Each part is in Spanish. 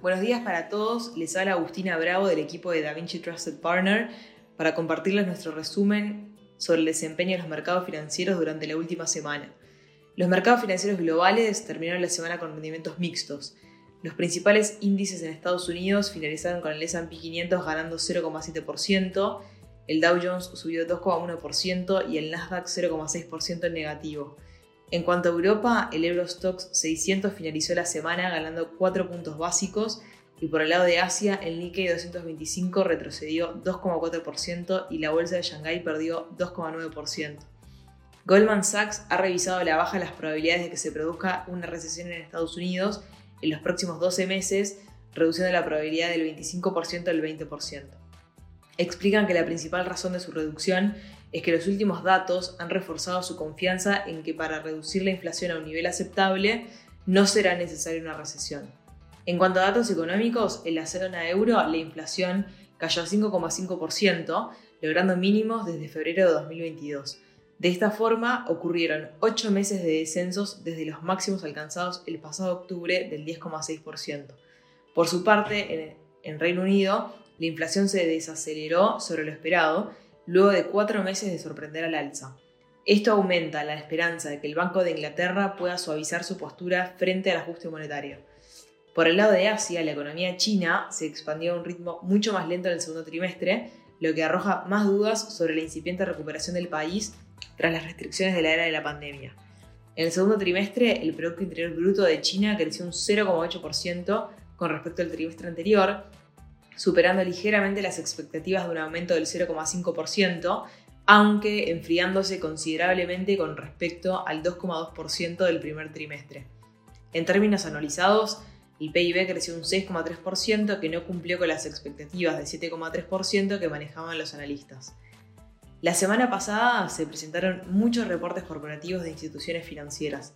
Buenos días para todos, les habla Agustina Bravo del equipo de DaVinci Trusted Partner para compartirles nuestro resumen sobre el desempeño de los mercados financieros durante la última semana. Los mercados financieros globales terminaron la semana con rendimientos mixtos. Los principales índices en Estados Unidos finalizaron con el S&P 500 ganando 0,7%, el Dow Jones subió 2,1% y el Nasdaq 0,6% en negativo. En cuanto a Europa, el Eurostox 600 finalizó la semana ganando 4 puntos básicos y por el lado de Asia, el Nikkei 225 retrocedió 2,4% y la bolsa de Shanghái perdió 2,9%. Goldman Sachs ha revisado a la baja las probabilidades de que se produzca una recesión en Estados Unidos en los próximos 12 meses, reduciendo la probabilidad del 25% al 20%. Explican que la principal razón de su reducción es que los últimos datos han reforzado su confianza en que para reducir la inflación a un nivel aceptable no será necesaria una recesión. En cuanto a datos económicos, en la zona euro la inflación cayó a 5,5%, logrando mínimos desde febrero de 2022. De esta forma, ocurrieron 8 meses de descensos desde los máximos alcanzados el pasado octubre del 10,6%. Por su parte, en Reino Unido, la inflación se desaceleró sobre lo esperado luego de cuatro meses de sorprender al alza. Esto aumenta la esperanza de que el Banco de Inglaterra pueda suavizar su postura frente al ajuste monetario. Por el lado de Asia, la economía china se expandió a un ritmo mucho más lento en el segundo trimestre, lo que arroja más dudas sobre la incipiente recuperación del país tras las restricciones de la era de la pandemia. En el segundo trimestre, el Producto Interior Bruto de China creció un 0,8% con respecto al trimestre anterior, superando ligeramente las expectativas de un aumento del 0,5%, aunque enfriándose considerablemente con respecto al 2,2% del primer trimestre. En términos anualizados, el PIB creció un 6,3% que no cumplió con las expectativas de 7,3% que manejaban los analistas. La semana pasada se presentaron muchos reportes corporativos de instituciones financieras.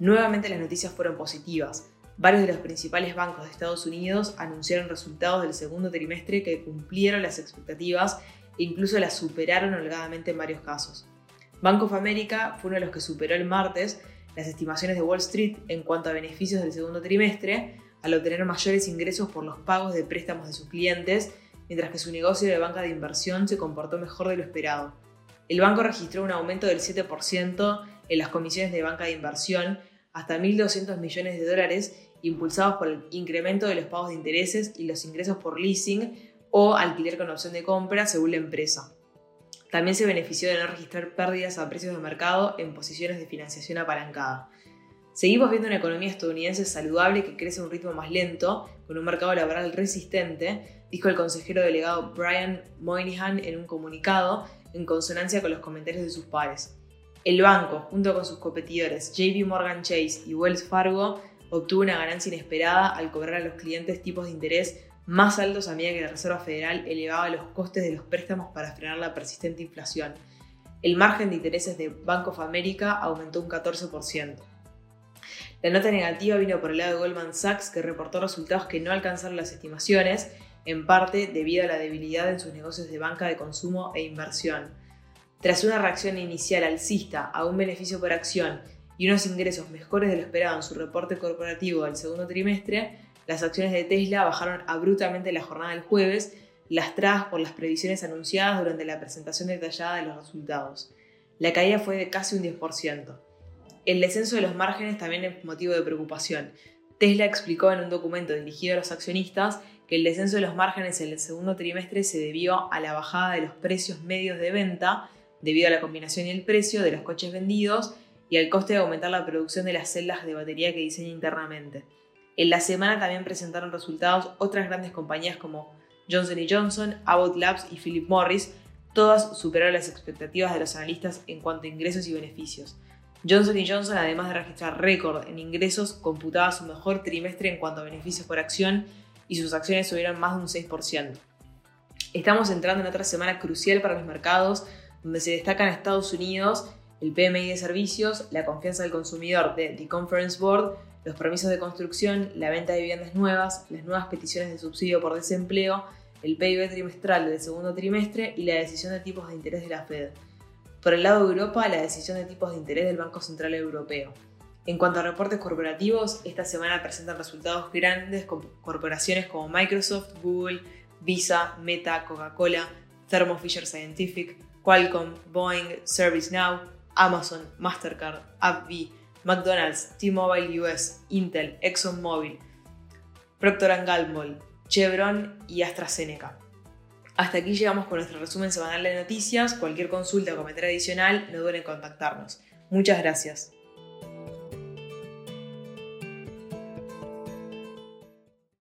Nuevamente las noticias fueron positivas, Varios de los principales bancos de Estados Unidos anunciaron resultados del segundo trimestre que cumplieron las expectativas e incluso las superaron holgadamente en varios casos. Bank of America fue uno de los que superó el martes las estimaciones de Wall Street en cuanto a beneficios del segundo trimestre, al obtener mayores ingresos por los pagos de préstamos de sus clientes, mientras que su negocio de banca de inversión se comportó mejor de lo esperado. El banco registró un aumento del 7% en las comisiones de banca de inversión hasta 1.200 millones de dólares, impulsados por el incremento de los pagos de intereses y los ingresos por leasing o alquiler con opción de compra según la empresa. También se benefició de no registrar pérdidas a precios de mercado en posiciones de financiación apalancada. Seguimos viendo una economía estadounidense saludable que crece a un ritmo más lento, con un mercado laboral resistente, dijo el consejero delegado Brian Moynihan en un comunicado, en consonancia con los comentarios de sus pares. El banco, junto con sus competidores JP Morgan Chase y Wells Fargo, obtuvo una ganancia inesperada al cobrar a los clientes tipos de interés más altos a medida que la Reserva Federal elevaba los costes de los préstamos para frenar la persistente inflación. El margen de intereses de Bank of America aumentó un 14%. La nota negativa vino por el lado de Goldman Sachs, que reportó resultados que no alcanzaron las estimaciones, en parte debido a la debilidad en sus negocios de banca de consumo e inversión. Tras una reacción inicial alcista a un beneficio por acción y unos ingresos mejores de lo esperado en su reporte corporativo del segundo trimestre, las acciones de Tesla bajaron abruptamente la jornada del jueves, lastradas por las previsiones anunciadas durante la presentación detallada de los resultados. La caída fue de casi un 10%. El descenso de los márgenes también es motivo de preocupación. Tesla explicó en un documento dirigido a los accionistas que el descenso de los márgenes en el segundo trimestre se debió a la bajada de los precios medios de venta debido a la combinación y el precio de los coches vendidos y al coste de aumentar la producción de las celdas de batería que diseña internamente. En la semana también presentaron resultados otras grandes compañías como Johnson Johnson, Abbott Labs y Philip Morris, todas superaron las expectativas de los analistas en cuanto a ingresos y beneficios. Johnson Johnson, además de registrar récord en ingresos, computaba su mejor trimestre en cuanto a beneficios por acción y sus acciones subieron más de un 6%. Estamos entrando en otra semana crucial para los mercados donde se destacan Estados Unidos, el PMI de servicios, la confianza del consumidor de The Conference Board, los permisos de construcción, la venta de viviendas nuevas, las nuevas peticiones de subsidio por desempleo, el PIB trimestral del segundo trimestre y la decisión de tipos de interés de la Fed. Por el lado de Europa, la decisión de tipos de interés del Banco Central Europeo. En cuanto a reportes corporativos, esta semana presentan resultados grandes con corporaciones como Microsoft, Google, Visa, Meta, Coca-Cola, Thermo Fisher Scientific, Qualcomm, Boeing, ServiceNow, Amazon, Mastercard, AbbVie, McDonald's, T-Mobile US, Intel, ExxonMobil, Procter Gamble, Chevron y AstraZeneca. Hasta aquí llegamos con nuestro resumen semanal de noticias. Cualquier consulta o comentario adicional, no duden en contactarnos. Muchas gracias.